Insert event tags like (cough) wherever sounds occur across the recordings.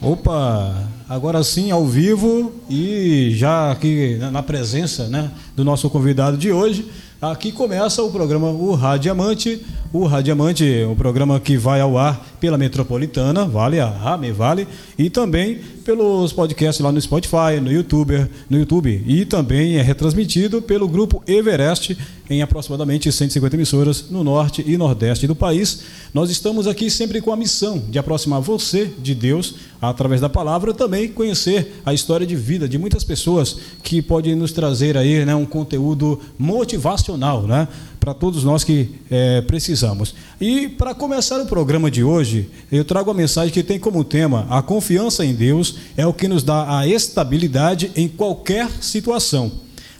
Opa, agora sim ao vivo e já aqui na presença né, do nosso convidado de hoje, aqui começa o programa O Radiamante. O Radiamante, um programa que vai ao ar pela Metropolitana, Vale, a Rame Vale, e também pelos podcasts lá no Spotify, no YouTube, no YouTube, e também é retransmitido pelo grupo Everest em aproximadamente 150 emissoras no norte e nordeste do país. Nós estamos aqui sempre com a missão de aproximar você de Deus através da palavra, também conhecer a história de vida de muitas pessoas que podem nos trazer aí, né, um conteúdo motivacional, né? Para todos nós que é, precisamos. E para começar o programa de hoje, eu trago a mensagem que tem como tema: a confiança em Deus é o que nos dá a estabilidade em qualquer situação.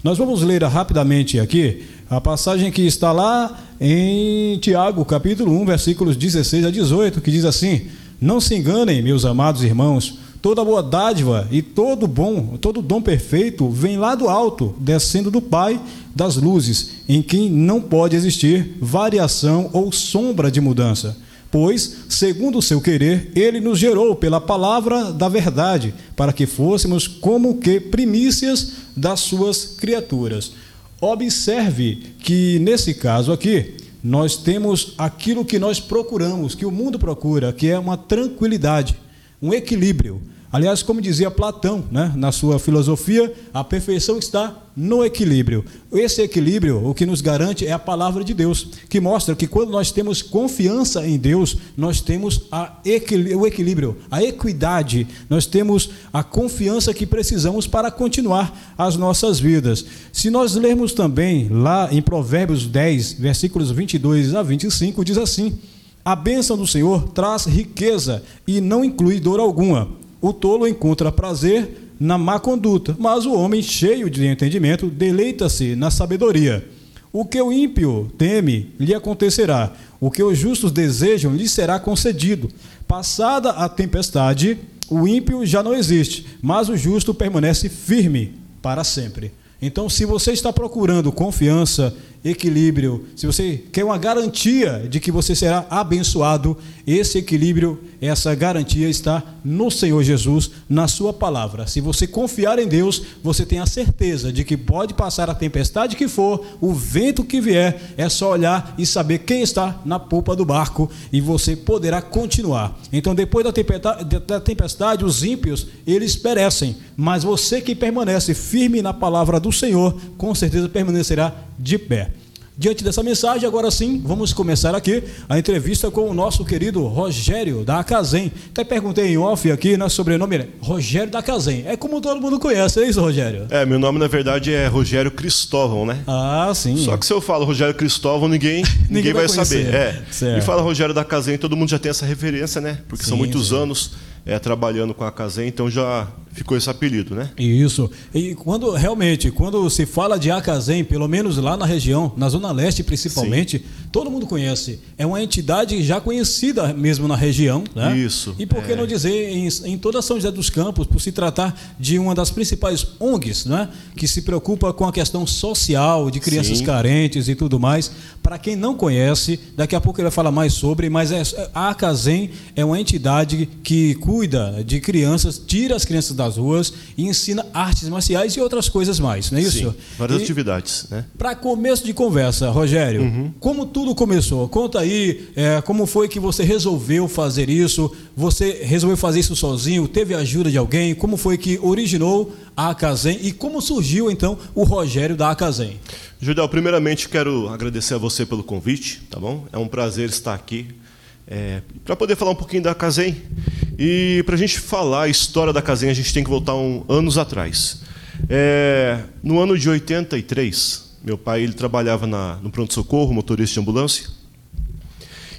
Nós vamos ler rapidamente aqui a passagem que está lá em Tiago, capítulo 1, versículos 16 a 18, que diz assim: Não se enganem, meus amados irmãos, toda boa dádiva e todo bom, todo dom perfeito vem lá do alto, descendo do Pai das luzes, em quem não pode existir variação ou sombra de mudança. Pois, segundo o seu querer, ele nos gerou pela palavra da verdade, para que fôssemos como que primícias das suas criaturas. Observe que nesse caso aqui, nós temos aquilo que nós procuramos, que o mundo procura, que é uma tranquilidade, um equilíbrio. Aliás, como dizia Platão, né, na sua filosofia, a perfeição está no equilíbrio. Esse equilíbrio, o que nos garante é a palavra de Deus, que mostra que quando nós temos confiança em Deus, nós temos equil o equilíbrio, a equidade, nós temos a confiança que precisamos para continuar as nossas vidas. Se nós lermos também lá em Provérbios 10, versículos 22 a 25, diz assim: A bênção do Senhor traz riqueza e não inclui dor alguma. O tolo encontra prazer na má conduta, mas o homem cheio de entendimento deleita-se na sabedoria. O que o ímpio teme lhe acontecerá, o que os justos desejam lhe será concedido. Passada a tempestade, o ímpio já não existe, mas o justo permanece firme para sempre. Então, se você está procurando confiança equilíbrio, se você quer uma garantia de que você será abençoado, esse equilíbrio, essa garantia está no Senhor Jesus, na Sua palavra. Se você confiar em Deus, você tem a certeza de que pode passar a tempestade que for, o vento que vier, é só olhar e saber quem está na polpa do barco e você poderá continuar. Então, depois da tempestade, os ímpios, eles perecem, mas você que permanece firme na palavra do Senhor, com certeza permanecerá de pé. Diante dessa mensagem, agora sim, vamos começar aqui a entrevista com o nosso querido Rogério da Acazem. Até perguntei em off aqui, né, sobrenome é Rogério da Acazem. É como todo mundo conhece, é isso, Rogério? É, meu nome na verdade é Rogério Cristóvão, né? Ah, sim. Só que se eu falo Rogério Cristóvão, ninguém, (laughs) ninguém, ninguém vai, vai saber. É. Certo. E fala Rogério da Acazem, todo mundo já tem essa referência, né? Porque sim, são muitos sim. anos é, trabalhando com a Acazem, então já ficou esse apelido, né? Isso. E quando realmente, quando se fala de Acazem, pelo menos lá na região, na Zona Leste principalmente, Sim. todo mundo conhece. É uma entidade já conhecida mesmo na região, né? Isso. E por que é. não dizer em, em, toda São José dos Campos, por se tratar de uma das principais ONGs, né? Que se preocupa com a questão social de crianças Sim. carentes e tudo mais. Para quem não conhece, daqui a pouco ele vai falar mais sobre, mas é, a Acazem é uma entidade que cuida de crianças, tira as crianças da das ruas e ensina artes marciais e outras coisas mais, não é isso? Sim, várias e, atividades. Né? Para começo de conversa, Rogério, uhum. como tudo começou? Conta aí é, como foi que você resolveu fazer isso? Você resolveu fazer isso sozinho? Teve ajuda de alguém? Como foi que originou a Acazem e como surgiu então o Rogério da Acazem? Judel, primeiramente quero agradecer a você pelo convite, tá bom? É um prazer estar aqui é, para poder falar um pouquinho da Casem. E para a gente falar a história da Casem, a gente tem que voltar um, anos atrás. É, no ano de 83, meu pai ele trabalhava na, no pronto-socorro, motorista de ambulância.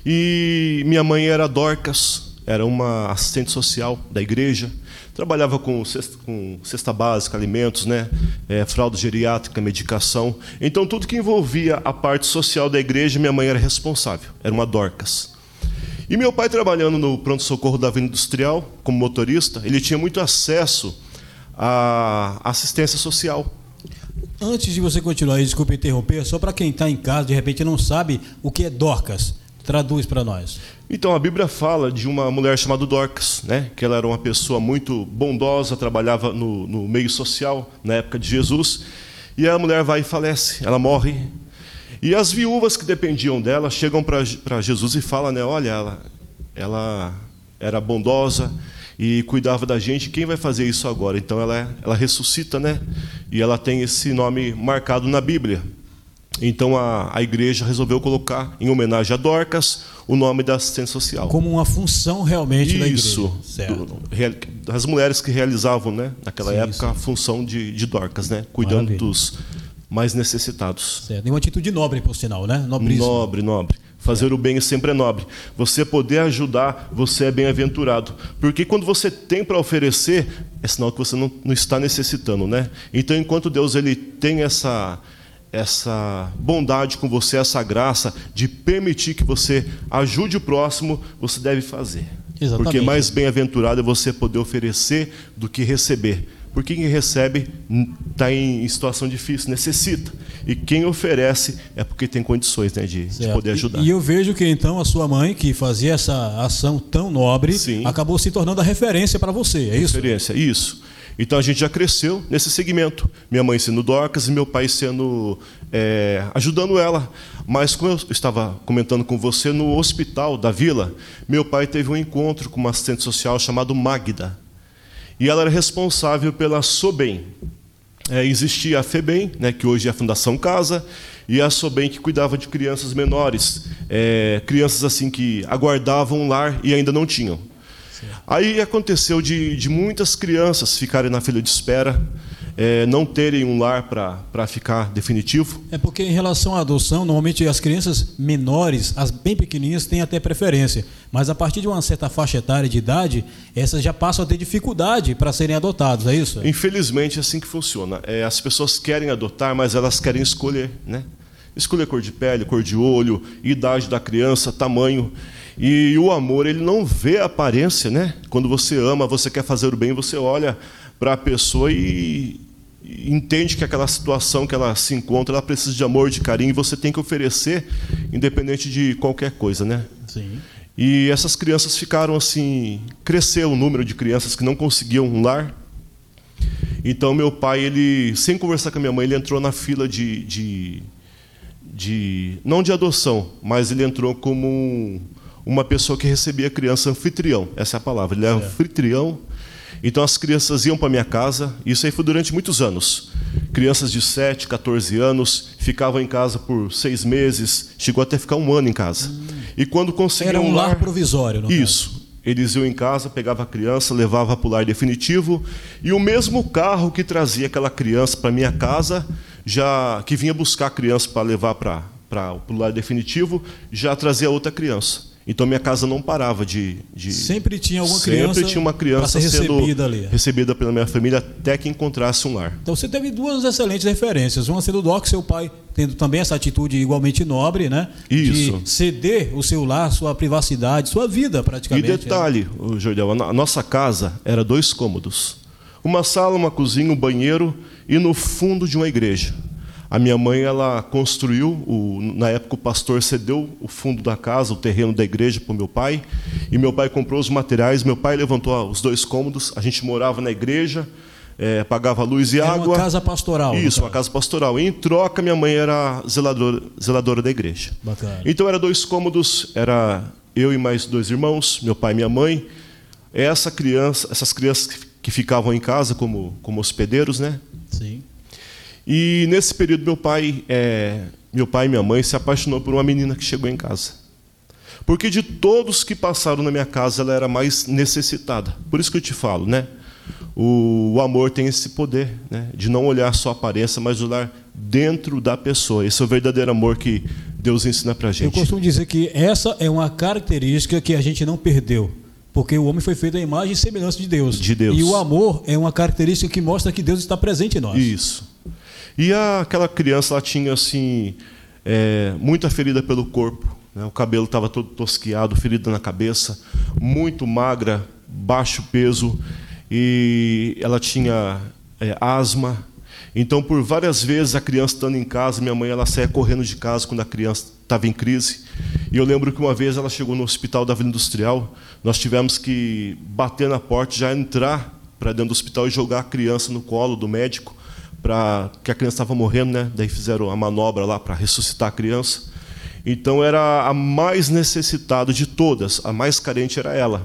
E minha mãe era Dorcas, era uma assistente social da igreja. Trabalhava com cesta, com cesta básica, alimentos, né? É, fralda geriátrica, medicação. Então, tudo que envolvia a parte social da igreja, minha mãe era responsável. Era uma Dorcas. E meu pai, trabalhando no pronto-socorro da Avenida Industrial, como motorista, ele tinha muito acesso à assistência social. Antes de você continuar, desculpe interromper, só para quem está em casa, de repente não sabe o que é Dorcas. Traduz para nós. Então, a Bíblia fala de uma mulher chamada Dorcas, né? que ela era uma pessoa muito bondosa, trabalhava no, no meio social na época de Jesus, e a mulher vai e falece, ela morre. E as viúvas que dependiam dela chegam para Jesus e falam, né, olha, ela, ela era bondosa, e cuidava da gente, quem vai fazer isso agora? Então ela, ela ressuscita, né? E ela tem esse nome marcado na Bíblia. Então a, a igreja resolveu colocar, em homenagem a Dorcas, o nome da assistência social. Como uma função realmente Isso, da igreja. Isso. Das mulheres que realizavam, né, naquela sim, época, sim. a função de, de Dorcas, né? Cuidando Maravilha. dos mais necessitados. Certo. E uma atitude nobre, por sinal, né? Nobríssimo. Nobre, nobre. Fazer o bem sempre é nobre. Você poder ajudar, você é bem-aventurado. Porque quando você tem para oferecer, é sinal que você não, não, está necessitando, né? Então, enquanto Deus ele tem essa essa bondade com você, essa graça de permitir que você ajude o próximo, você deve fazer. Exatamente. Porque mais bem-aventurado é você poder oferecer do que receber. Porque quem recebe está em situação difícil, necessita. E quem oferece é porque tem condições né, de, de, poder ajudar. E, e, eu vejo que então a sua mãe, que fazia essa ação tão nobre, Sim. acabou se tornando a referência para você, é isso? Referência, isso. Então a gente já cresceu nesse segmento. Minha mãe sendo Dorcas e meu pai sendo. É, ajudando ela. Mas como eu estava comentando com você, no hospital da vila, meu pai teve um encontro com uma assistente social chamada Magda. E ela era responsável pela SOBEM. É, existia a FEBEM, né, que hoje é a Fundação Casa, e a SOBEM que cuidava de crianças menores, é, crianças assim que aguardavam um lar e ainda não tinham. Aí aconteceu de, de muitas crianças ficarem na fila de espera, é, não terem um lar para ficar definitivo? É porque em relação à adoção, normalmente as crianças menores, as bem pequenininhas, têm até preferência. Mas a partir de uma certa faixa etária de idade, essas já passam a ter dificuldade para serem adotadas, é isso? Infelizmente é assim que funciona. É, as pessoas querem adotar, mas elas querem escolher, né? Escolher cor de pele, cor de olho, idade da criança, tamanho. E o amor, ele não vê a aparência, né? Quando você ama, você quer fazer o bem, você olha para a pessoa e, entende que aquela situação que ela se encontra, ela precisa de amor, de carinho, e você tem que oferecer, independente de qualquer coisa, né? Sim. E essas crianças ficaram assim, cresceu o número de crianças que não conseguiam um lar. Então meu pai, ele, sem conversar com a minha mãe, ele entrou na fila de, de, de não de adoção, mas ele entrou como um, uma pessoa que recebia criança anfitrião. Essa é a palavra. Ele era é. anfitrião. Então as crianças iam para minha casa, isso aí foi durante muitos anos. Crianças de 7, 14 anos ficavam em casa por seis meses, chegou até ficar um ano em casa. Hum. E quando conseguiam. Era um lar, lar provisório, não Isso. Caso. Eles iam em casa, pegava a criança, levava para o lar definitivo, e o mesmo carro que trazia aquela criança para minha casa, já que vinha buscar a criança para levar para, para o lar definitivo, já trazia outra criança. Então minha casa não parava de, de sempre tinha alguma criança sempre tinha uma criança recebida ali. recebida pela minha família até que encontrasse um lar. Então você teve duas excelentes referências, uma sendo o Doc, seu pai tendo também essa atitude igualmente nobre, né? Isso. De ceder o seu lar, sua privacidade, sua vida praticamente. E né? detalhe, né? Jordel, a nossa casa era dois cômodos, uma sala, uma cozinha, um banheiro e no fundo de uma igreja. A minha mãe ela construiu, o, na época o pastor cedeu o fundo da casa, o terreno da igreja para o meu pai, e meu pai comprou os materiais. Meu pai levantou os dois cômodos. A gente morava na igreja, é, pagava luz e era água. Uma casa pastoral. Isso, uma casa pastoral. E em troca minha mãe era zeladora, zeladora da igreja. Bacana. Então era dois cômodos, era eu e mais dois irmãos, meu pai e minha mãe. Essa criança, essas crianças que ficavam em casa como como hospedeiros, né? Sim. E nesse período meu pai, é, meu pai e minha mãe se apaixonou por uma menina que chegou em casa. Porque de todos que passaram na minha casa, ela era mais necessitada. Por isso que eu te falo, né? O, o amor tem esse poder, né? De não olhar só a aparência, mas olhar dentro da pessoa. Esse é o verdadeiro amor que Deus ensina para gente. Eu costumo dizer que essa é uma característica que a gente não perdeu. Porque o homem foi feito à imagem e semelhança de Deus. De Deus. E o amor é uma característica que mostra que Deus está presente em nós. Isso. E aquela criança ela tinha assim é, muita ferida pelo corpo, né? o cabelo estava todo tosquiado, ferida na cabeça, muito magra, baixo peso, e ela tinha é, asma. Então, por várias vezes, a criança estando em casa, minha mãe ela saía correndo de casa quando a criança estava em crise. E eu lembro que uma vez ela chegou no hospital da Vila Industrial, nós tivemos que bater na porta, já entrar para dentro do hospital e jogar a criança no colo do médico, para que a criança estava morrendo, né? Daí fizeram a manobra lá para ressuscitar a criança. Então era a mais necessitada de todas, a mais carente era ela.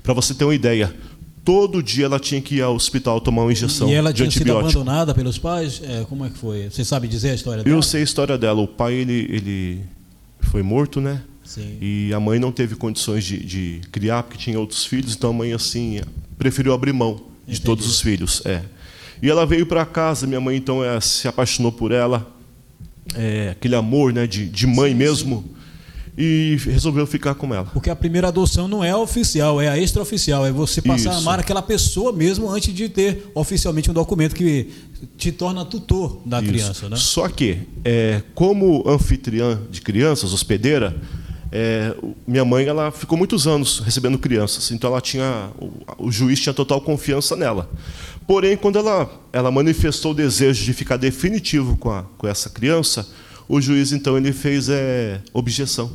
Para você ter uma ideia, todo dia ela tinha que ir ao hospital tomar uma injeção E ela de tinha sido antibiótico. abandonada pelos pais? É, como é que foi? Você sabe dizer a história dela? Eu sei a história dela. O pai ele, ele foi morto, né? Sim. E a mãe não teve condições de, de criar porque tinha outros filhos, então a mãe assim preferiu abrir mão de Entendi. todos os filhos. É. E ela veio para casa. Minha mãe então é, se apaixonou por ela, é, aquele amor, né, de, de mãe mesmo, e resolveu ficar com ela. Porque a primeira adoção não é a oficial, é a extraoficial. É você passar a Isso. amar aquela pessoa mesmo antes de ter oficialmente um documento que te torna tutor da Isso. criança, né? Só que, é, como anfitriã de crianças, hospedeira, é, minha mãe ela ficou muitos anos recebendo crianças, então ela tinha o, o juiz tinha total confiança nela. Porém, quando ela, ela manifestou o desejo de ficar definitivo com, a, com essa criança, o juiz então ele fez é, objeção.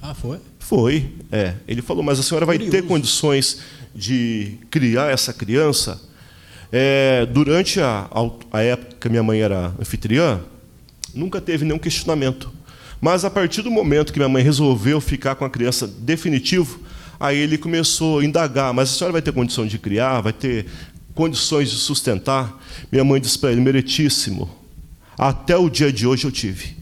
Ah, foi? Foi, é. Ele falou, mas a senhora vai ter Curioso. condições de criar essa criança? É, durante a, a época que minha mãe era anfitriã, nunca teve nenhum questionamento. Mas a partir do momento que minha mãe resolveu ficar com a criança definitivo, aí ele começou a indagar, mas a senhora vai ter condição de criar, vai ter condições de sustentar? Minha mãe disse para ele, meritíssimo, até o dia de hoje eu tive.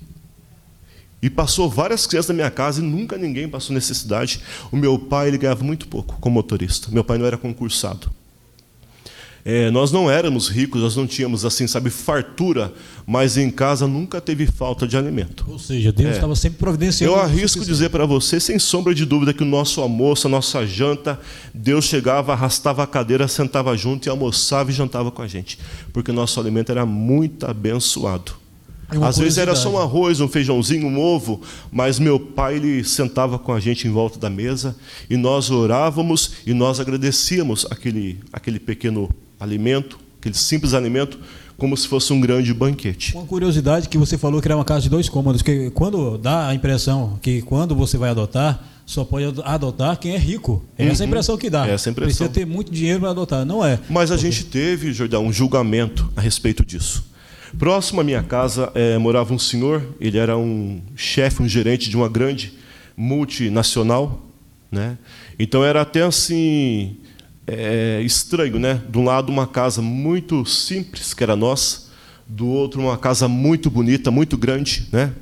E passou várias crianças na minha casa e nunca ninguém passou necessidade. O meu pai ele ganhava muito pouco como motorista. Meu pai não era concursado. É, nós não éramos ricos, nós não tínhamos assim, sabe, fartura, mas em casa nunca teve falta de alimento. Ou seja, Deus É. estava sempre providenciando. Eu arrisco dizer para você, sem sombra de dúvida, que o nosso almoço, a nossa janta, Deus chegava, arrastava a cadeira, sentava junto e almoçava e jantava com a gente, porque o nosso alimento era muito abençoado. Uma Às vezes era só um arroz, um feijãozinho, um ovo, mas meu pai ele sentava com a gente em volta da mesa e nós orávamos e nós agradecíamos aquele, aquele pequeno alimento, aquele simples alimento, como se fosse um grande banquete. Uma curiosidade que você falou que era uma casa de dois cômodos, que quando dá a impressão que quando você vai adotar, só pode ado- adotar quem é rico. É essa a impressão que dá. É essa a impressão. Precisa ter muito dinheiro para adotar. Não é. Mas a gente teve, Jordão, um julgamento a respeito disso. Próximo à minha casa eh, morava um senhor, ele era um chefe, um gerente de uma grande multinacional, né? Então era até assim eh, estranho, né? De um lado uma casa muito simples que era nossa, do outro uma casa muito bonita, muito grande, né?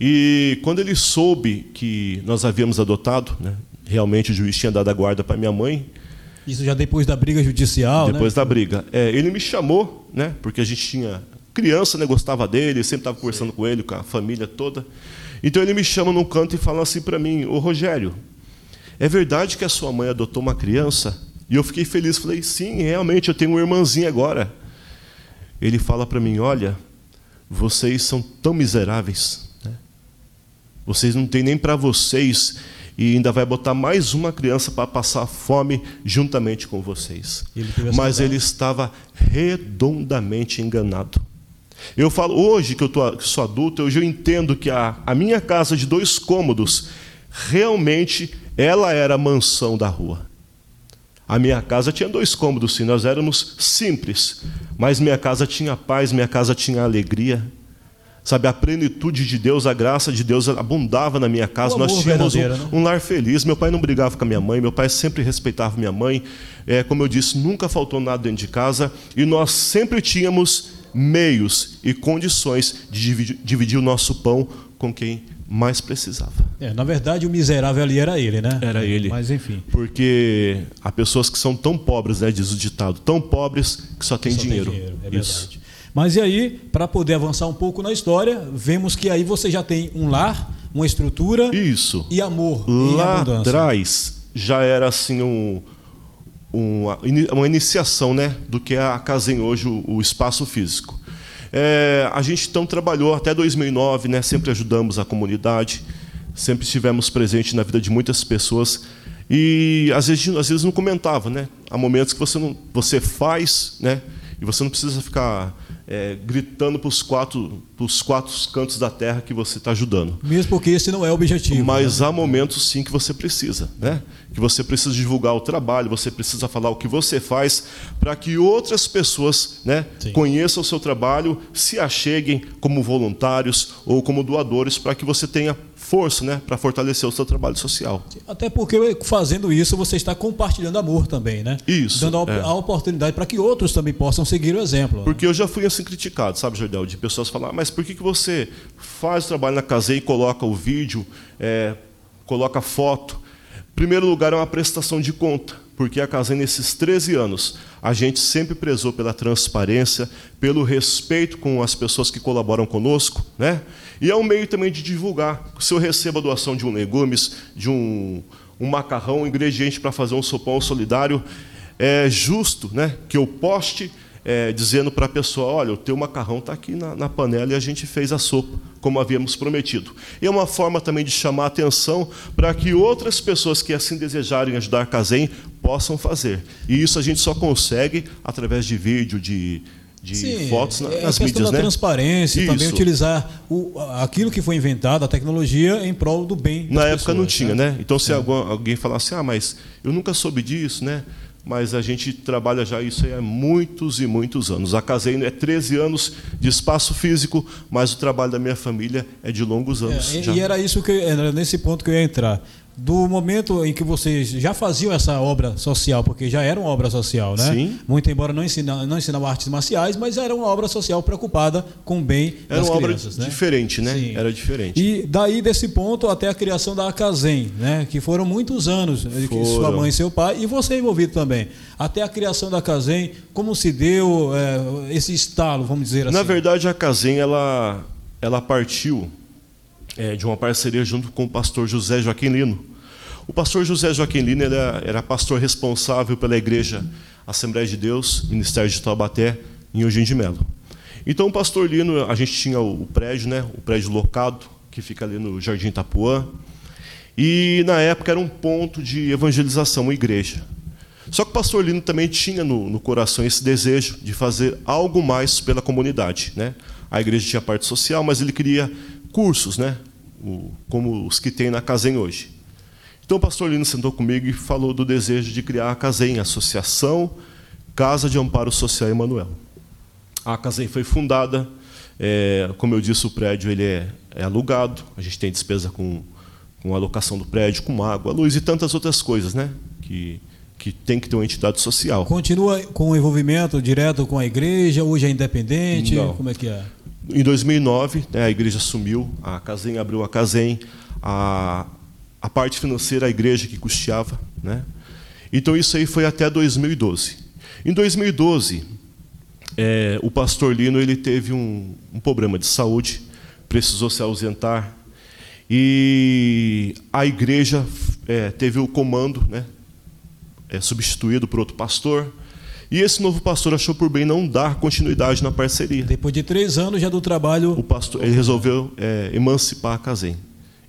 E quando ele soube que nós havíamos adotado, né? Realmente o juiz tinha dado a guarda para minha mãe, Isso já depois da briga judicial, depois né? da briga. É, ele me chamou, né? Porque a gente tinha criança, né? Gostava dele, sempre estava conversando com ele, com a família toda. Então ele me chama num canto e fala assim para mim: Ô Rogério, é verdade que a sua mãe adotou uma criança? E eu fiquei feliz, falei: Sim, realmente, eu tenho uma irmãzinha agora. Ele fala para mim: Olha, vocês são tão miseráveis, né? Vocês não têm nem para vocês e ainda vai botar mais uma criança para passar fome juntamente com vocês. Ele Mas ele estava redondamente enganado. Eu falo, hoje que eu tô, que sou adulto, hoje eu entendo que a, a minha casa de dois cômodos, realmente, ela era a mansão da rua. A minha casa tinha dois cômodos, sim, nós éramos simples, mas minha casa tinha paz, minha casa tinha alegria. Sabe, a plenitude de Deus, a graça de Deus abundava na minha casa. Nós tínhamos um, né? um lar feliz. Meu pai não brigava com a minha mãe, meu pai sempre respeitava minha mãe. É, como eu disse, nunca faltou nada dentro de casa. E nós sempre tínhamos meios e condições de dividir, dividir o nosso pão com quem mais precisava. É, na verdade, o miserável ali era ele, né? Era ele. Mas enfim. Porque há pessoas que são tão pobres, né, diz o ditado, tão pobres que só têm Só tem dinheiro. é verdade. Isso. Mas e aí, para poder avançar um pouco na história, vemos que aí você já tem um lar, uma estrutura Isso. e amor em Lá abundância. atrás já era assim um, uma, uma iniciação né, do que é a Casem hoje, o, o espaço físico. É, a gente então trabalhou até 2009, né? Sempre ajudamos a comunidade, sempre estivemos presentes na vida de muitas pessoas e às vezes, às vezes não comentava, né? Há momentos que você não, você faz, né? E você não precisa ficar é, gritando para os quatro, quatro cantos da terra que você está ajudando. Mesmo porque esse não é o objetivo. Mas né? há momentos sim que você precisa, né? Que você precisa divulgar o trabalho, você precisa falar o que você faz para que outras pessoas, né, conheçam o seu trabalho, se acheguem como voluntários ou como doadores para que você tenha força, né, para fortalecer o seu trabalho social. Até porque fazendo isso você está compartilhando amor também, né? Isso. Dando a, é. a oportunidade para que outros também possam seguir o exemplo. Né? Porque eu já fui assim criticado, sabe, Jordel, de pessoas falar, ah, mas por que, que você faz o trabalho na caseia e coloca o vídeo, é, coloca foto? Primeiro lugar é uma prestação de conta, porque a Casem, nesses 13 anos, a gente sempre prezou pela transparência, pelo respeito com as pessoas que colaboram conosco, né? E é um meio também de divulgar. Se eu recebo a doação de um legumes, de um, um macarrão, um ingrediente para fazer um sopão solidário, é justo né, que eu poste é, dizendo para a pessoa: olha, o teu macarrão está aqui na, na, panela e a gente fez a sopa, como havíamos prometido. E é uma forma também de chamar a atenção para que outras pessoas que assim desejarem ajudar a Casem possam fazer. E isso a gente só consegue através de vídeo, de, de Sim, fotos nas é a questão mídias, da né? transparência e também utilizar o, aquilo que foi inventado, a tecnologia, em prol do bem. Na época pessoas, não tinha, né? né? Então, se é. algum, alguém falasse, ah, mas eu nunca soube disso, né? Mas a gente trabalha já isso há muitos e muitos anos. A Caseino é 13 anos de espaço físico, mas o trabalho da minha família é de longos anos. É, e era isso que era nesse ponto que eu ia entrar do momento em que vocês já faziam essa obra social, porque já era uma obra social, né? Sim. Muito embora não ensinava, não artes marciais, mas era uma obra social preocupada com o bem era das uma crianças, obra né? diferente, né? Sim. Era diferente. E daí desse ponto até a criação da Acazem, né? Que foram muitos anos foram. sua mãe e seu pai e você envolvido também. Até a criação da Acazem, como se deu é, esse estalo, vamos dizer assim? Na verdade, a Acazem ela ela partiu é, de uma parceria junto com o pastor José Joaquim Lino. O pastor José Joaquim Lino era, era pastor responsável pela igreja Assembleia de Deus, Ministério de Taubaté, em Eugênio de Melo. Então, o pastor Lino, a gente tinha o prédio, né, o prédio locado, que fica ali no Jardim Itapuã, e na época era um ponto de evangelização, uma igreja. Só que o pastor Lino também tinha no, no coração esse desejo de fazer algo mais pela comunidade. Né? A igreja tinha parte social, mas ele queria cursos, né? O, como os que tem na Casem hoje. Então o pastor Lino sentou comigo e falou do desejo de criar a CASEM, Associação Casa de Amparo Social Emanuel. A CASEM foi fundada, é, como eu disse, o prédio ele é, é, alugado, a gente tem despesa com, com a alocação do prédio, com água, luz e tantas outras coisas, né? Que, que tem que ter uma entidade social. Continua com o envolvimento direto com a igreja, hoje é independente? Não. Como é que é? Em 2009, né, a igreja assumiu, a Casem abriu a Casem, a, a parte financeira a igreja que custeava. Né? Então isso aí foi até 2012. Em 2012, é, o pastor Lino ele teve um, um problema de saúde, precisou se ausentar, e a igreja é, teve o comando né, é, substituído por outro pastor, e esse novo pastor achou por bem não dar continuidade na parceria. Depois de três anos já do trabalho. O pastor ele resolveu é, emancipar a Casem.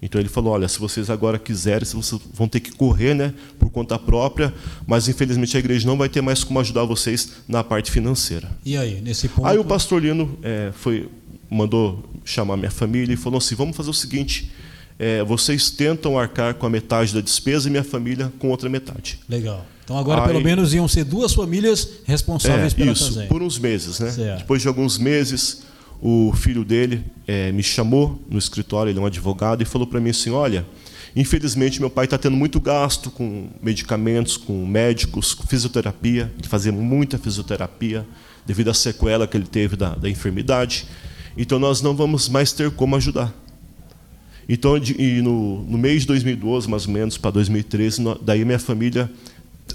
Então ele falou: olha, se vocês agora quiserem, vocês vão ter que correr, né, por conta própria, mas infelizmente a igreja não vai ter mais como ajudar vocês na parte financeira. E aí, nesse ponto? Aí o pastor Lino é, foi, mandou chamar minha família e falou assim: vamos fazer o seguinte. É, vocês tentam arcar com a metade da despesa e minha família com outra metade. Legal. Então agora Aí, pelo menos iam ser duas famílias responsáveis é, pela isso, por uns meses, né? Certo. Depois de alguns meses, o filho dele é, me chamou no escritório, ele é um advogado, e falou para mim assim: Olha, infelizmente meu pai está tendo muito gasto com medicamentos, com médicos, com fisioterapia, ele fazia muita fisioterapia devido à sequela que ele teve da, da enfermidade. Então nós não vamos mais ter como ajudar. Então, de, no, no mês de 2012, mais ou menos, para 2013, daí minha família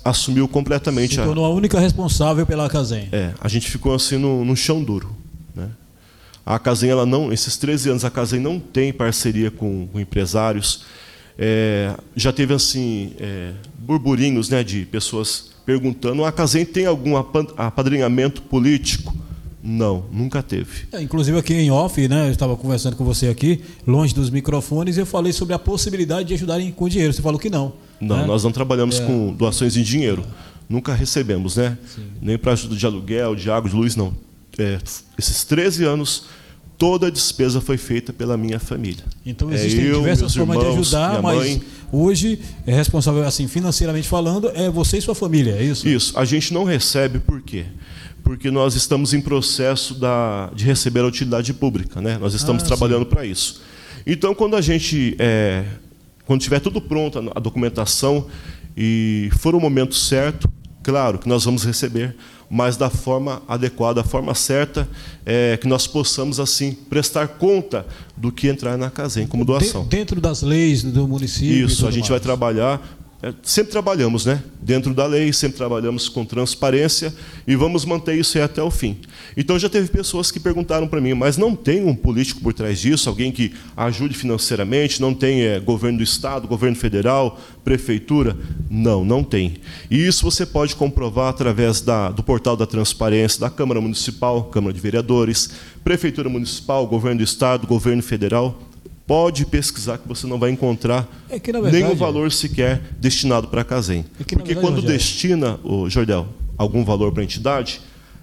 assumiu completamente. Se tornou a, a única responsável pela Casem. É, a gente ficou assim no, no chão duro. Né? A Casem, ela não, esses 13 anos, a Casem não tem parceria com, com empresários. É, já teve assim é, burburinhos né, de pessoas perguntando: a Casem tem algum apadrinhamento político? Não, nunca teve. É, inclusive aqui em off, né? Eu estava conversando com você aqui, longe dos microfones, e eu falei sobre a possibilidade de ajudarem com dinheiro. Você falou que não. Não, né? nós não trabalhamos é. com doações em dinheiro. Nunca recebemos, né? Sim. Nem para ajuda de aluguel, de água, de luz, não. É, esses 13 anos, toda a despesa foi feita pela minha família. Então existem é eu, diversas formas irmãos, de ajudar, mas mãe. hoje é responsável assim financeiramente falando é você e sua família, é isso? Isso. A gente não recebe por quê? porque nós estamos em processo da, de receber a utilidade pública, né? Nós estamos ah, trabalhando para isso. Então, quando a gente, é, quando tiver tudo pronto, a documentação e for o momento certo, claro que nós vamos receber, mas da forma adequada, da forma certa, é, que nós possamos assim prestar conta do que entrar na Casem como doação. Dentro das leis do município. Isso, a gente mais. vai trabalhar é, sempre trabalhamos né? dentro da lei, sempre trabalhamos com transparência e vamos manter isso até o fim. Então já teve pessoas que perguntaram para mim, mas não tem um político por trás disso, alguém que ajude financeiramente, não tem é, governo do Estado, governo federal, prefeitura? Não, não tem. E isso você pode comprovar através da, do portal da transparência da Câmara Municipal, Câmara de Vereadores, Prefeitura Municipal, Governo do Estado, Governo Federal pode pesquisar que você não vai encontrar é verdade, nenhum valor sequer destinado para a Casem. É Porque verdade, quando Rogério. destina, o Jordel, algum valor para a entidade,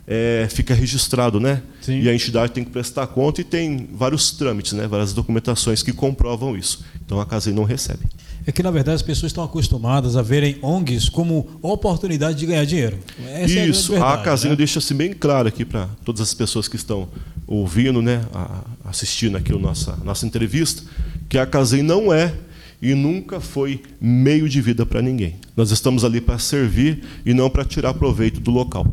é, fica registrado, né? Sim. E a entidade tem que prestar conta e tem vários trâmites, né? várias documentações que comprovam isso. Então a Casem não recebe. É que, na verdade, as pessoas estão acostumadas a verem ONGs como oportunidade de ganhar dinheiro. Essa isso, é a, a Casem né? deixa-se bem claro aqui para todas as pessoas que estão ouvindo, né, assistindo aqui a nossa, nossa entrevista, que a Casem não é e nunca foi meio de vida para ninguém. Nós estamos ali para servir e não para tirar proveito do local.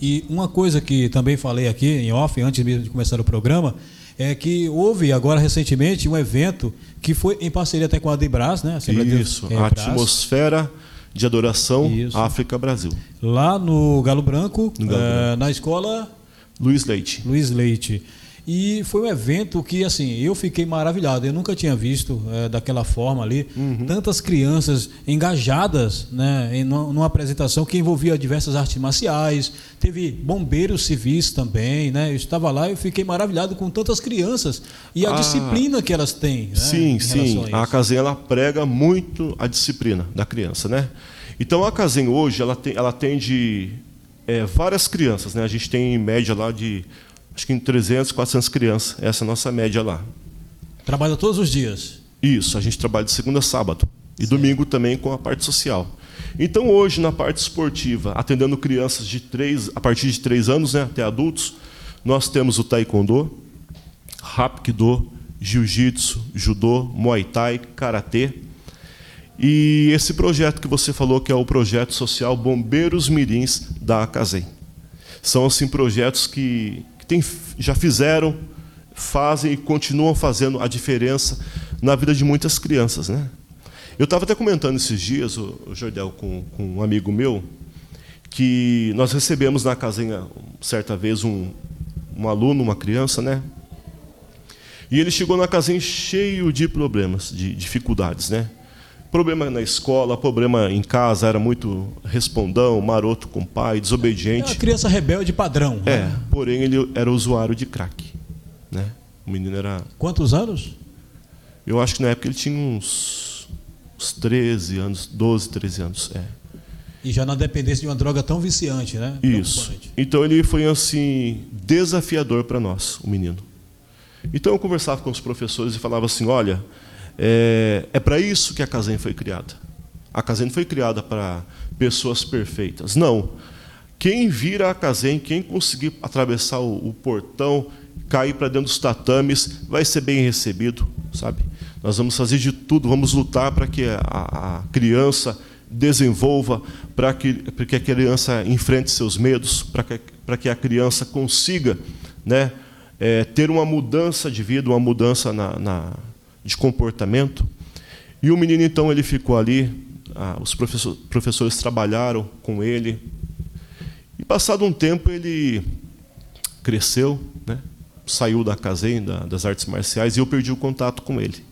E uma coisa que também falei aqui em off, antes mesmo de começar o programa, é que houve agora recentemente um evento que foi em parceria até com a Debras, né? A Isso, de, é, a atmosfera de adoração Isso. África Brasil. Lá no Galo Branco, no Galo é, Branco. na escola Luiz Leite. Luiz Leite. E foi um evento que, assim, eu fiquei maravilhado. Eu nunca tinha visto é, daquela forma ali uhum. tantas crianças engajadas né, em numa apresentação que envolvia diversas artes marciais. Teve bombeiros civis também, né? Eu estava lá e fiquei maravilhado com tantas crianças e a ah, disciplina que elas têm. Né, sim, sim. A, a ela prega muito a disciplina da criança, né? Então a Casem hoje ela tem, ela atende é, várias crianças. Né? A gente tem em média lá de acho que em 300, 400 crianças. Essa é a nossa média lá. Trabalha todos os dias? Isso, a gente trabalha de segunda a sábado. E Sim. domingo também com a parte social. Então, hoje, na parte esportiva, atendendo crianças de três, a partir de 3 anos né, até adultos, nós temos o taekwondo, hapkido, jiu-jitsu, judô, muay thai, karatê, e esse projeto que você falou, que é o projeto social Bombeiros Mirins da Acasem. São assim projetos que tem, já fizeram, fazem e continuam fazendo a diferença na vida de muitas crianças. Né? Eu estava até comentando esses dias, o, Jordel, com, com, um amigo meu, que nós recebemos na casinha, certa vez, um, um aluno, uma criança, né? E ele chegou na casinha cheio de problemas, de dificuldades, né? Problema na escola, problema em casa, era muito respondão, maroto com o pai, desobediente. É uma criança rebelde padrão. É, né? porém ele era usuário de crack. Né? O menino era. Quantos anos? Eu acho que na época ele tinha uns, uns 13 anos, 12, 13 anos. É. E já na dependência de uma droga tão viciante, né? Isso. Então ele foi assim desafiador para nós, o menino. Então eu conversava com os professores e falava assim: olha, é, é para isso que a Casem foi criada. A Casem foi criada para pessoas perfeitas. Não. Quem vira a Casem, quem conseguir atravessar o, o portão, cair para dentro dos tatames, vai ser bem recebido, sabe? Nós vamos fazer de tudo, vamos lutar para que a, a, criança desenvolva, para que, que a criança enfrente seus medos, para que, para que a criança consiga né, é, ter uma mudança de vida, uma mudança na, na de comportamento. E o menino, então, ele ficou ali, ah, os professor, professores trabalharam com ele. E, passado um tempo, ele cresceu, né? saiu da casinha das artes marciais, e eu perdi o contato com ele.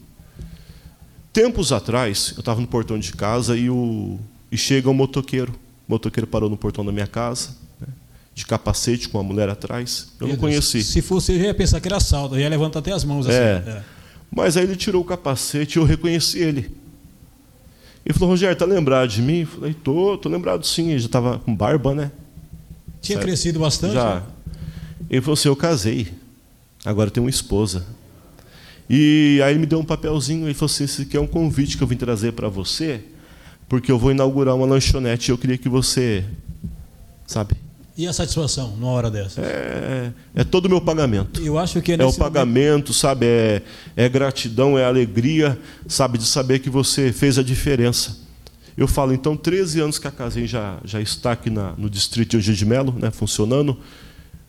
Tempos atrás, eu estava no portão de casa e, o, e chega um motoqueiro. O motoqueiro parou no portão da minha casa. Né? de capacete com a mulher atrás. Eu não conheci. Se fosse, eu ia pensar que era assalto, eu ia levantar até as mãos assim. É. é. Mas aí ele tirou o capacete e eu reconheci ele. Ele falou, Rogério, tá lembrado de mim? Eu falei, tô, tô lembrado sim. Ele já estava com barba, né? Tinha certo? crescido bastante? Já. Né? Ele falou assim, eu casei. Agora tenho uma esposa. E aí ele me deu um papelzinho e falou assim, esse aqui é um convite que eu vim trazer para você, porque eu vou inaugurar uma lanchonete e eu queria que você, sabe, e a satisfação numa hora dessa? É, é todo o meu pagamento. Eu acho que é, é o pagamento, momento... sabe? É, é gratidão, é alegria, sabe? De saber que você fez a diferença. Eu falo, então, 13 anos que a Casem já, já está aqui na, no distrito de Eugênio de Melo, né, funcionando.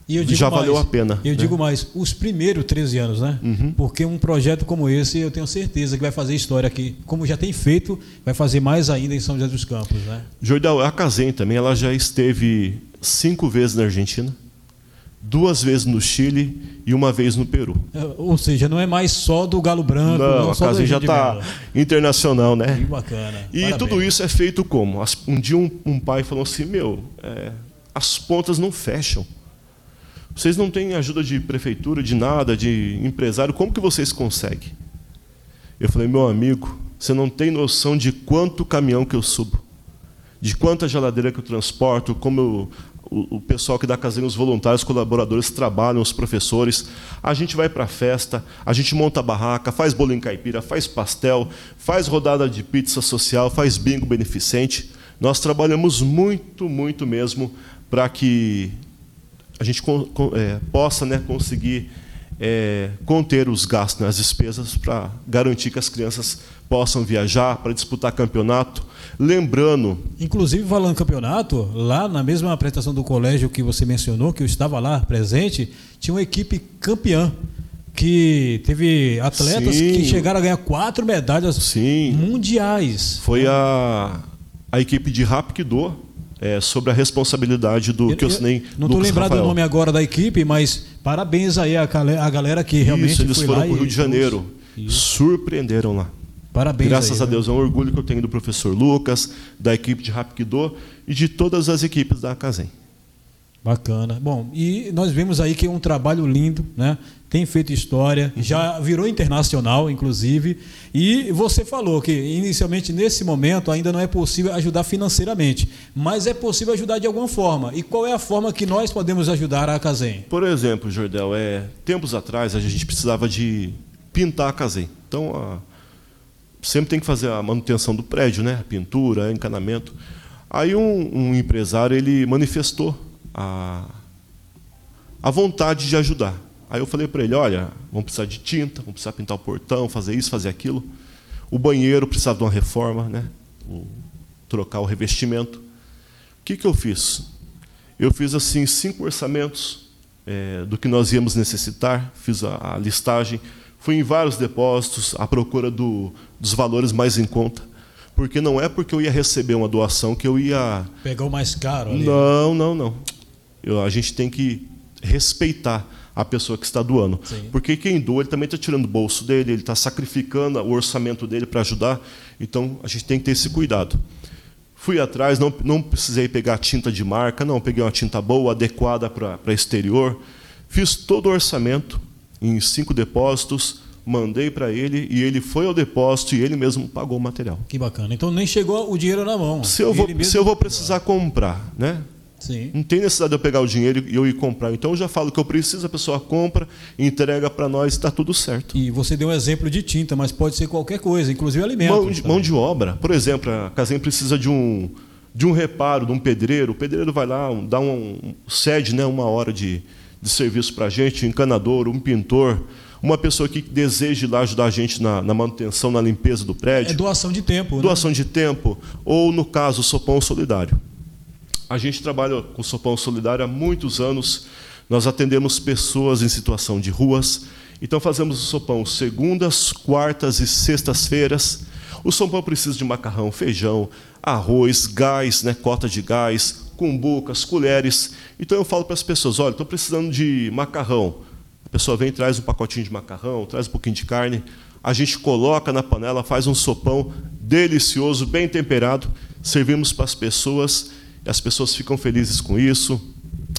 E já mais, valeu a pena. Eu né? digo mais, os primeiros 13 anos, né? Uhum. Porque um projeto como esse, eu tenho certeza que vai fazer história aqui. Como já tem feito, vai fazer mais ainda em São José dos Campos, né? Jordão, a Casem também, ela já esteve cinco vezes na Argentina, duas vezes no Chile e uma vez no Peru. É, ou seja, não é mais só do Galo Branco. Não, não a casa já está internacional, né? Que bacana. E Parabéns. tudo isso é feito como? Um dia um, um pai falou assim: Meu, é, as pontas não fecham. Vocês não têm ajuda de prefeitura, de nada, de empresário, como que vocês conseguem? Eu falei: Meu amigo, você não tem noção de quanto caminhão que eu subo de quanta geladeira que eu transporto, como eu, o, o, pessoal que dá casinha, os voluntários, os colaboradores trabalham, os professores. A gente vai para a festa, a gente monta a barraca, faz bolinho caipira, faz pastel, faz rodada de pizza social, faz bingo beneficente. Nós trabalhamos muito, muito mesmo para que a gente é, possa né, conseguir é, conter os gastos, né, as despesas, para garantir que as crianças possam viajar, para disputar campeonato. Lembrando. Inclusive, falando campeonato, lá na mesma apresentação do colégio que você mencionou, que eu estava lá presente, tinha uma equipe campeã que teve atletas Sim. que chegaram a ganhar quatro medalhas Sim. mundiais. Foi a, a equipe de Rapkido, é, sobre a responsabilidade do que eu assinei. Não estou lembrado do nome agora da equipe, mas parabéns aí a, a galera que realmente Isso, eles foram para o Rio de Janeiro. Isso. Surpreenderam lá. Parabéns. Graças aí, a Deus, é um orgulho que eu tenho do professor Lucas, da equipe de Rapkido e de todas as equipes da Casem. Bacana. Bom, e nós vemos aí que é um trabalho lindo, né? Tem feito história, já virou internacional, inclusive. E você falou que inicialmente nesse momento ainda não é possível ajudar financeiramente, mas é possível ajudar de alguma forma. E qual é a forma que nós podemos ajudar a Casem? Por exemplo, Jordel, é, tempos atrás a gente precisava de pintar a Casem. Então, a, sempre tem que fazer a manutenção do prédio, né? pintura, encanamento. Aí um, um empresário ele manifestou a, a vontade de ajudar. Aí eu falei para ele, olha, vamos precisar de tinta, vamos precisar pintar o portão, fazer isso, fazer aquilo. O banheiro precisava de uma reforma, né? O, trocar o revestimento. O que, que eu fiz? Eu fiz assim cinco orçamentos é, do que nós íamos necessitar, fiz a, a listagem, fui em vários depósitos à procura do, dos valores mais em conta. Porque não é porque eu ia receber uma doação que eu ia. Pegar o mais caro ali. Não, não, não. Eu, a gente tem que respeitar a pessoa que está doando. Sim. Porque quem doa, ele também está tirando o bolso dele, ele está sacrificando o orçamento dele para ajudar. Então, a gente tem que ter esse cuidado. Fui atrás, não, não precisei pegar tinta de marca, não, peguei uma tinta boa, adequada para exterior. Fiz todo o orçamento em cinco depósitos, mandei para ele e ele foi ao depósito e ele mesmo pagou o material. Que bacana. Então nem chegou o dinheiro na mão. Se eu vou, se eu vou precisar comprar, né? Sim. Não tem necessidade de eu pegar o dinheiro e eu ir comprar. Então eu já falo que eu preciso, a pessoa compra, entrega para nós, está tudo certo. E você deu um exemplo de tinta, mas pode ser qualquer coisa, inclusive alimento. Mão de, mão de obra. Por exemplo, a casinha precisa de um, de um reparo, de um pedreiro. O pedreiro vai lá, dá um, cede né, uma hora de, de serviço para a gente, um encanador, um pintor uma pessoa que deseja ir lá ajudar a gente na, na, manutenção, na limpeza do prédio. É doação de tempo. Né? Doação né? de tempo. Ou, no caso, Sopão Solidário. A gente trabalha com o Sopão Solidário há muitos anos. Nós atendemos pessoas em situação de ruas. Então, fazemos o sopão segundas, quartas e sextas-feiras. O sopão precisa de macarrão, feijão, arroz, gás, né, cota de gás, cumbucas, colheres. Então, eu falo para as pessoas: olha, estou precisando de macarrão a pessoa vem, traz um pacotinho de macarrão, traz um pouquinho de carne, a gente coloca na panela, faz um sopão delicioso, bem temperado, servimos para as pessoas, as pessoas ficam felizes com isso.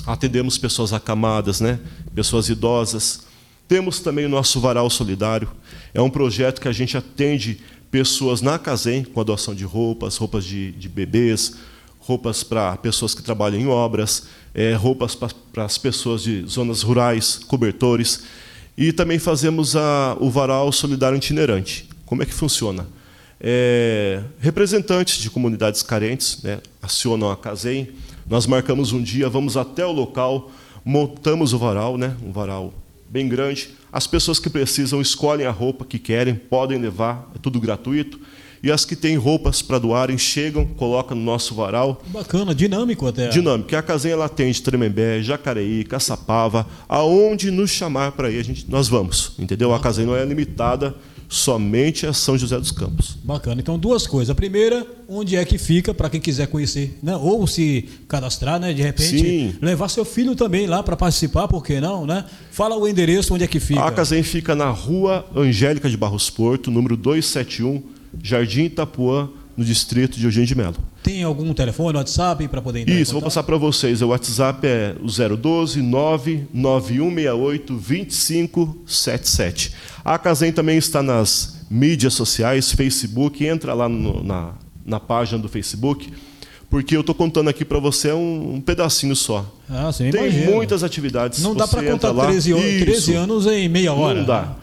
atendemos pessoas acamadas, né? pessoas idosas. Temos também o nosso Varal Solidário. É um projeto que a gente atende pessoas na Casem com a doação de roupas, roupas de, de bebês, roupas para pessoas que trabalham em obras, é, roupas para as pessoas de zonas rurais, cobertores. E também fazemos a, o Varal Solidário Itinerante. Como é que funciona? É, representantes de comunidades carentes né, acionam a Casem. Nós marcamos um dia, vamos até o local, montamos o varal, né, um varal bem grande. As pessoas que precisam escolhem a roupa que querem, podem levar, é tudo gratuito. E as que têm roupas para doarem chegam, colocam no nosso varal. Bacana, dinâmico até. Dinâmico. A casinha ela atende Tremembé, Jacareí, Caçapava, aonde nos chamar para ir, a gente, nós vamos. Entendeu? A casinha não é limitada somente a São José dos Campos. Bacana. Então, duas coisas. A primeira, onde é que fica, para quem quiser conhecer, né? ou se cadastrar, né? de repente, Sim. levar seu filho também lá para participar, por que não? Né? Fala o endereço, onde é que fica. A Casem fica na rua Angélica de Barros Porto, número 271, Jardim Itapuã, no distrito de Eugênio de Melo. Tem algum telefone, WhatsApp para poder entrar Isso, vou passar para vocês. O WhatsApp é o 012 99168 2577. A Casem também está nas mídias sociais, Facebook, entra lá no, na, na página do Facebook porque eu estou contando aqui para você um, um, pedacinho só. Ah, sim, Tem imagina. muitas atividades. Não dá para contar 13, 13, anos em meia hora. Não dá.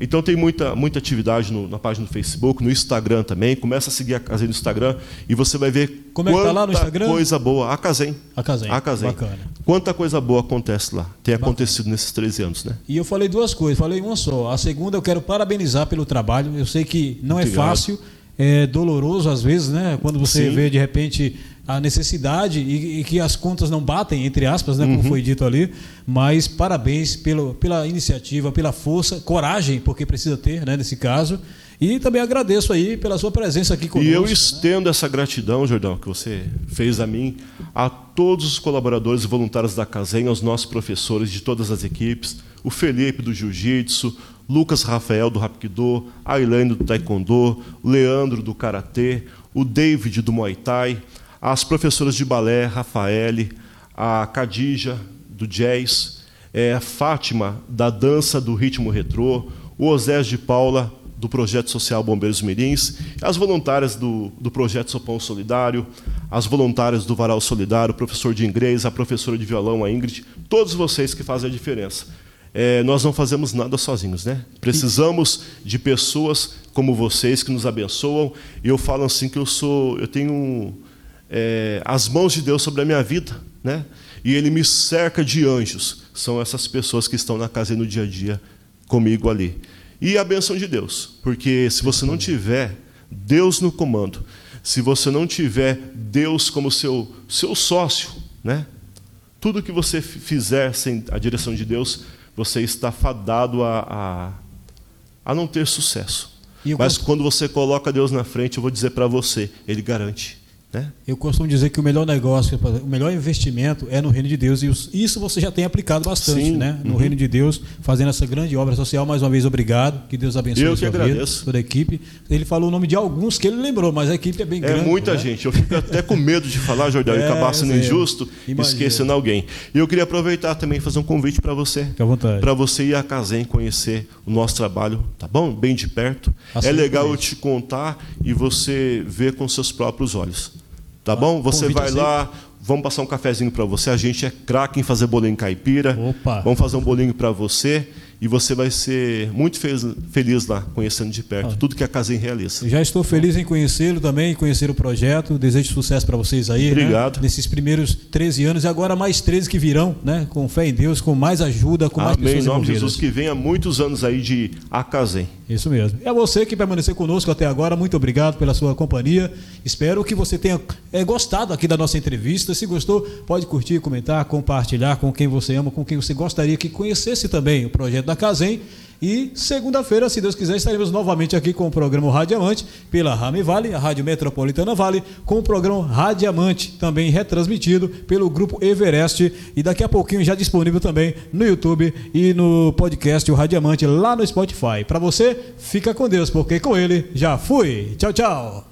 Então tem muita, muita atividade no, na página do Facebook, no Instagram também. Começa a seguir a Casem no Instagram e você vai ver Como é que tá lá no Instagram? coisa boa. A Casem. A Casem. A Casem. Bacana. Quanta coisa boa acontece lá. Tem Bacana. acontecido nesses 13 anos, né? E eu falei duas coisas. Falei uma só. A segunda eu quero parabenizar pelo trabalho. Eu sei que não é Obrigado. é fácil é doloroso às vezes, né? Quando você Sim. vê de repente a necessidade e, e, que as contas não batem, entre aspas, né? Como uhum. foi dito ali. Mas parabéns pelo, pela iniciativa, pela força, coragem, porque precisa ter, né? Nesse caso. E também agradeço aí pela sua presença aqui conosco. E eu né? estendo né? essa gratidão, Jordão, que você fez a mim, a todos os colaboradores e voluntários da Casem, aos nossos professores de todas as equipes, o Felipe do Jiu-Jitsu, Lucas Rafael do Rapkido, a Elaine do Taekwondo, Leandro do Karatê, o David do Muay Thai, as professoras de balé, Rafaele, a Cadija do Jazz, é, Fátima da dança do ritmo retrô, o Osés de Paula do Projeto Social Bombeiros Mirins, as voluntárias do, do Projeto Sopão Solidário, as voluntárias do Varal Solidário, o professor de inglês, a professora de violão, a Ingrid, todos vocês que fazem a diferença é, nós não fazemos nada sozinhos, né? Precisamos de pessoas como vocês que nos abençoam. E eu falo assim que eu sou, eu tenho é, as mãos de Deus sobre a minha vida, né? E Ele me cerca de anjos. São essas pessoas que estão na casa no dia a dia comigo ali. E a benção de Deus, porque se você não tiver Deus no comando, se você não tiver Deus como seu seu sócio, né? Tudo que você fizer sem a direção de Deus você está fadado a, a, a não ter sucesso. Mas quando você coloca Deus na frente, eu vou dizer para você, Ele garante. Né? Eu costumo dizer que o melhor negócio, o melhor investimento é no reino de Deus. E isso você já tem aplicado bastante, Sim. né? No uhum. reino de Deus, fazendo essa grande obra social. Mais uma vez, obrigado. Que Deus abençoe Eu que agradeço. vida, toda a equipe. Ele falou o nome de alguns que ele lembrou, mas a equipe é bem é grande. É muita né? gente. Eu fico até com medo de falar, Jordão, (laughs) é, e acabar sendo injusto, Imagina. esquecendo alguém. E eu queria aproveitar também e fazer um convite para você. Para você ir a Casem conhecer o nosso trabalho, tá bom? Bem de perto. Assim, é legal eu te contar e você ver com seus próprios olhos. Tá bom? Você vai lá, vamos passar um cafezinho para você. A gente é craque em fazer bolinho caipira. Opa. Vamos fazer um bolinho para você e você vai ser muito feliz lá, conhecendo de perto ah. tudo que a Casem realiza. Já estou feliz em conhecê-lo também, conhecer o projeto. Desejo sucesso para vocês aí. Né? Obrigado. Né? Nesses primeiros 13 anos e agora mais 13 que virão, né? Com fé em Deus, com mais ajuda, com mais Amém. pessoas Em nome de Jesus, que venha muitos anos aí de Acasem. Isso mesmo. É você que permaneceu conosco até agora. Muito obrigado pela sua companhia. Espero que você tenha é, gostado aqui da nossa entrevista. Se gostou, pode curtir, comentar, compartilhar com quem você ama, com quem você gostaria que conhecesse também o projeto da Casem. E segunda-feira, se Deus quiser, estaremos novamente aqui com o programa Radiamante pela Rame Vale, a Rádio Metropolitana Vale, com o programa Radiamante, também retransmitido pelo Grupo Everest. E daqui a pouquinho já disponível também no YouTube e no podcast O Radiamante lá no Spotify. Para você, fica com Deus, porque com ele já fui. Tchau, tchau.